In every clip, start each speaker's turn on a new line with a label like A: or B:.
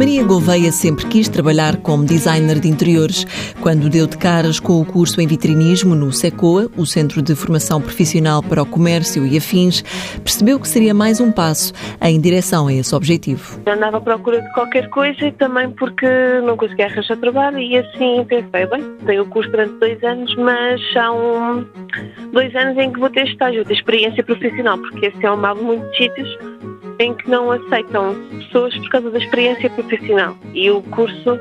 A: Maria Gouveia sempre quis trabalhar como designer de interiores. Quando deu de caras com o curso em vitrinismo no SECOA, o Centro de Formação Profissional para o Comércio e Afins, percebeu que seria mais um passo em direção a esse objetivo.
B: Andava à procura de qualquer coisa e também porque não conseguia arranjar trabalho e assim pensei, bem, tenho o curso durante dois anos, mas são dois anos em que vou ter estágio, ter experiência profissional, porque esse é um mal de muitos sítios em que não aceitam pessoas por causa da experiência profissional. E o curso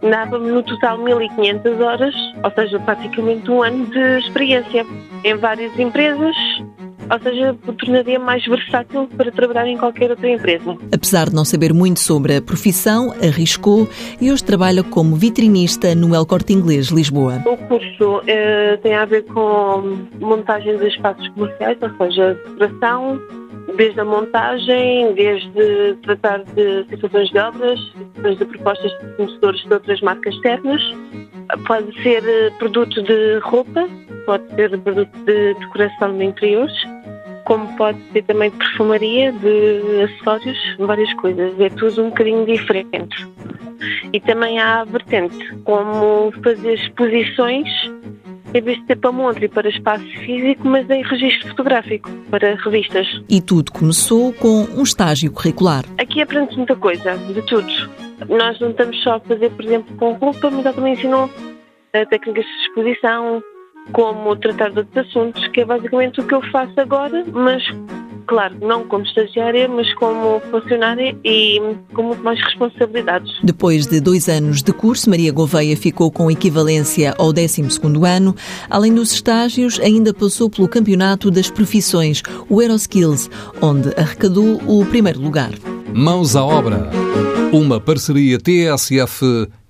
B: dava-me no total 1.500 horas, ou seja, praticamente um ano de experiência em várias empresas, ou seja, tornaria mais versátil para trabalhar em qualquer outra empresa.
A: Apesar de não saber muito sobre a profissão, arriscou e hoje trabalha como vitrinista no El Corte Inglês, Lisboa.
B: O curso eh, tem a ver com montagem de espaços comerciais, ou seja, decoração, desde a montagem, desde tratar de situações de obras, de propostas de fornecedores de outras marcas externas. Pode ser eh, produto de roupa, pode ser produto de decoração de interiores, como pode ser também de perfumaria, de acessórios, várias coisas. É tudo um bocadinho diferente. E também há a vertente como fazer exposições em vez de ser para montre e para espaço físico, mas em registro fotográfico, para revistas.
A: E tudo começou com um estágio curricular.
B: Aqui aprende muita coisa, de tudo. Nós não estamos só a fazer, por exemplo, com roupa, mas já também ensinam eh, técnicas de exposição, como tratar de outros assuntos, que é basicamente o que eu faço agora, mas claro, não como estagiária, mas como funcionária e com muito mais responsabilidades.
A: Depois de dois anos de curso, Maria Gouveia ficou com equivalência ao 12 ano. Além dos estágios, ainda passou pelo Campeonato das Profissões, o Aeroskills, onde arrecadou o primeiro lugar.
C: Mãos à obra. Uma parceria TSF-IEFP.